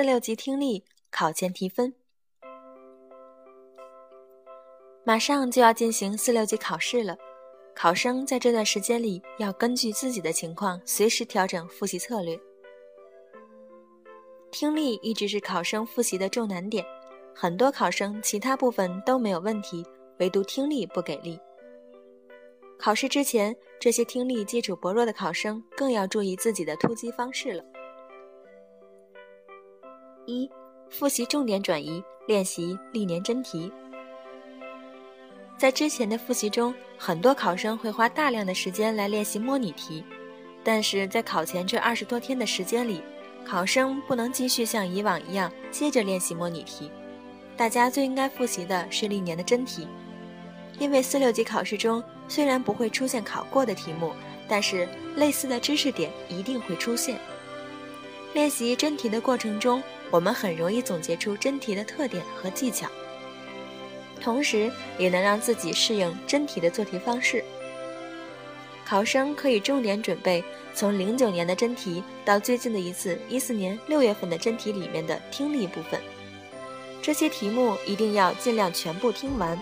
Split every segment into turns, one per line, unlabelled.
四六级听力考前提分。马上就要进行四六级考试了，考生在这段时间里要根据自己的情况随时调整复习策略。听力一直是考生复习的重难点，很多考生其他部分都没有问题，唯独听力不给力。考试之前，这些听力基础薄弱的考生更要注意自己的突击方式了。一、复习重点转移，练习历年真题。在之前的复习中，很多考生会花大量的时间来练习模拟题，但是在考前这二十多天的时间里，考生不能继续像以往一样接着练习模拟题，大家最应该复习的是历年的真题，因为四六级考试中虽然不会出现考过的题目，但是类似的知识点一定会出现。练习真题的过程中，我们很容易总结出真题的特点和技巧，同时也能让自己适应真题的做题方式。考生可以重点准备从零九年的真题到最近的一次一四年六月份的真题里面的听力部分，这些题目一定要尽量全部听完，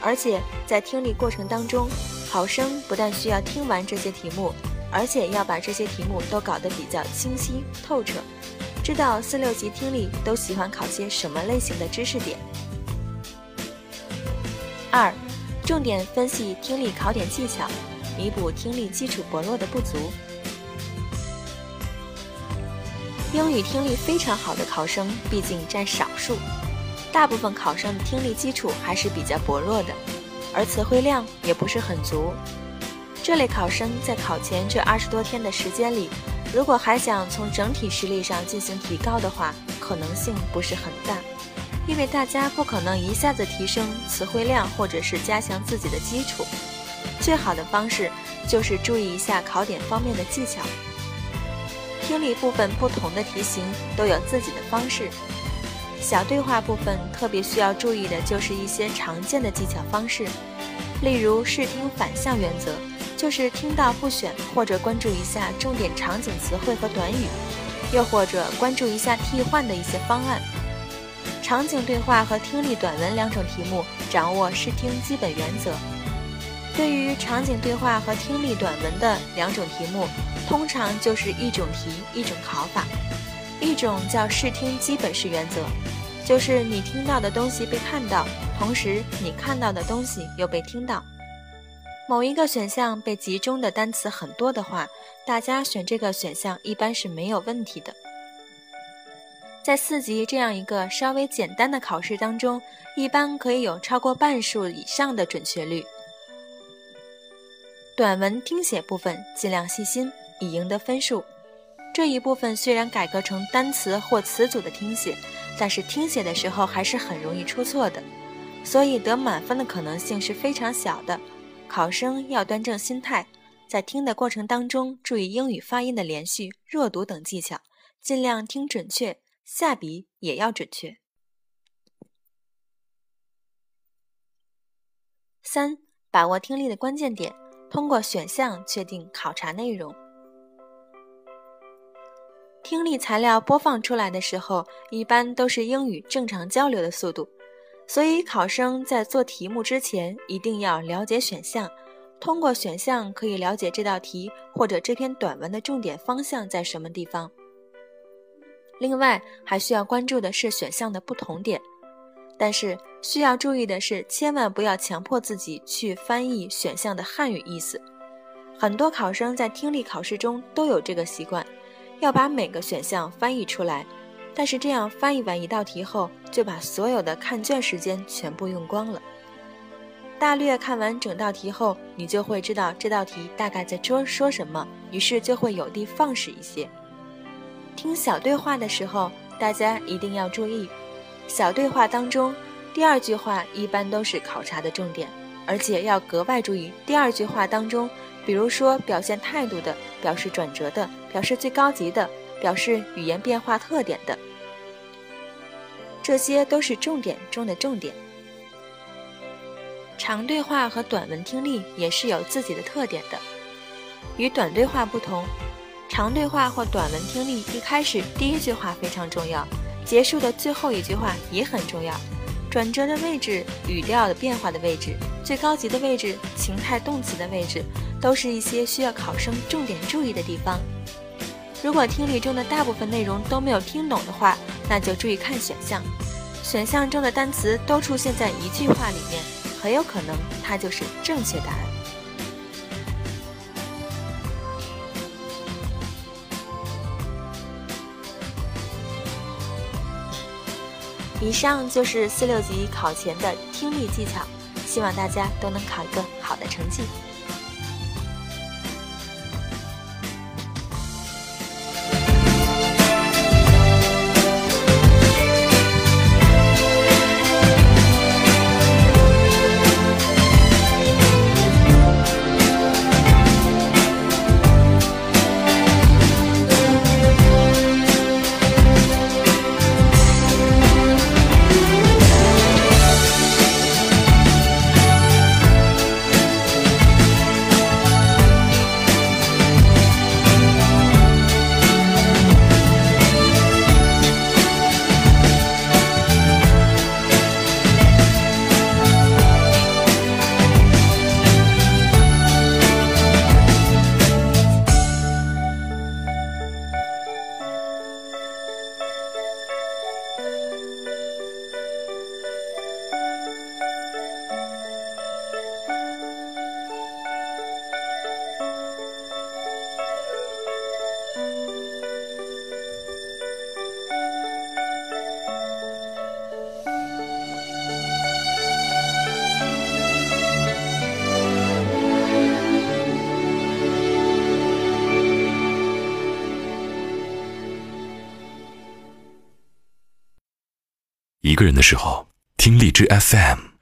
而且在听力过程当中，考生不但需要听完这些题目，而且要把这些题目都搞得比较清晰透彻，知道四六级听力都喜欢考些什么类型的知识点。二，重点分析听力考点技巧。弥补听力基础薄弱的不足。英语听力非常好的考生毕竟占少数，大部分考生的听力基础还是比较薄弱的，而词汇量也不是很足。这类考生在考前这二十多天的时间里，如果还想从整体实力上进行提高的话，可能性不是很大，因为大家不可能一下子提升词汇量或者是加强自己的基础。最好的方式就是注意一下考点方面的技巧。听力部分不同的题型都有自己的方式。小对话部分特别需要注意的就是一些常见的技巧方式，例如视听反向原则，就是听到不选或者关注一下重点场景词汇和短语，又或者关注一下替换的一些方案。场景对话和听力短文两种题目，掌握视听基本原则。对于场景对话和听力短文的两种题目，通常就是一种题一种考法。一种叫视听基本式原则，就是你听到的东西被看到，同时你看到的东西又被听到。某一个选项被集中的单词很多的话，大家选这个选项一般是没有问题的。在四级这样一个稍微简单的考试当中，一般可以有超过半数以上的准确率。短文听写部分尽量细心，以赢得分数。这一部分虽然改革成单词或词组的听写，但是听写的时候还是很容易出错的，所以得满分的可能性是非常小的。考生要端正心态，在听的过程当中注意英语发音的连续、弱读等技巧，尽量听准确，下笔也要准确。三、把握听力的关键点。通过选项确定考察内容。听力材料播放出来的时候，一般都是英语正常交流的速度，所以考生在做题目之前一定要了解选项。通过选项可以了解这道题或者这篇短文的重点方向在什么地方。另外，还需要关注的是选项的不同点。但是需要注意的是，千万不要强迫自己去翻译选项的汉语意思。很多考生在听力考试中都有这个习惯，要把每个选项翻译出来。但是这样翻译完一道题后，就把所有的看卷时间全部用光了。大略看完整道题后，你就会知道这道题大概在说说什么，于是就会有的放矢一些。听小对话的时候，大家一定要注意。小对话当中，第二句话一般都是考察的重点，而且要格外注意第二句话当中，比如说表现态度的、表示转折的、表示最高级的、表示语言变化特点的，这些都是重点中的重点。长对话和短文听力也是有自己的特点的，与短对话不同，长对话或短文听力一开始第一句话非常重要。结束的最后一句话也很重要，转折的位置、语调的变化的位置、最高级的位置、情态动词的位置，都是一些需要考生重点注意的地方。如果听力中的大部分内容都没有听懂的话，那就注意看选项，选项中的单词都出现在一句话里面，很有可能它就是正确答案。以上就是四六级考前的听力技巧，希望大家都能考一个好的成绩。
个人的时候，听荔枝 FM。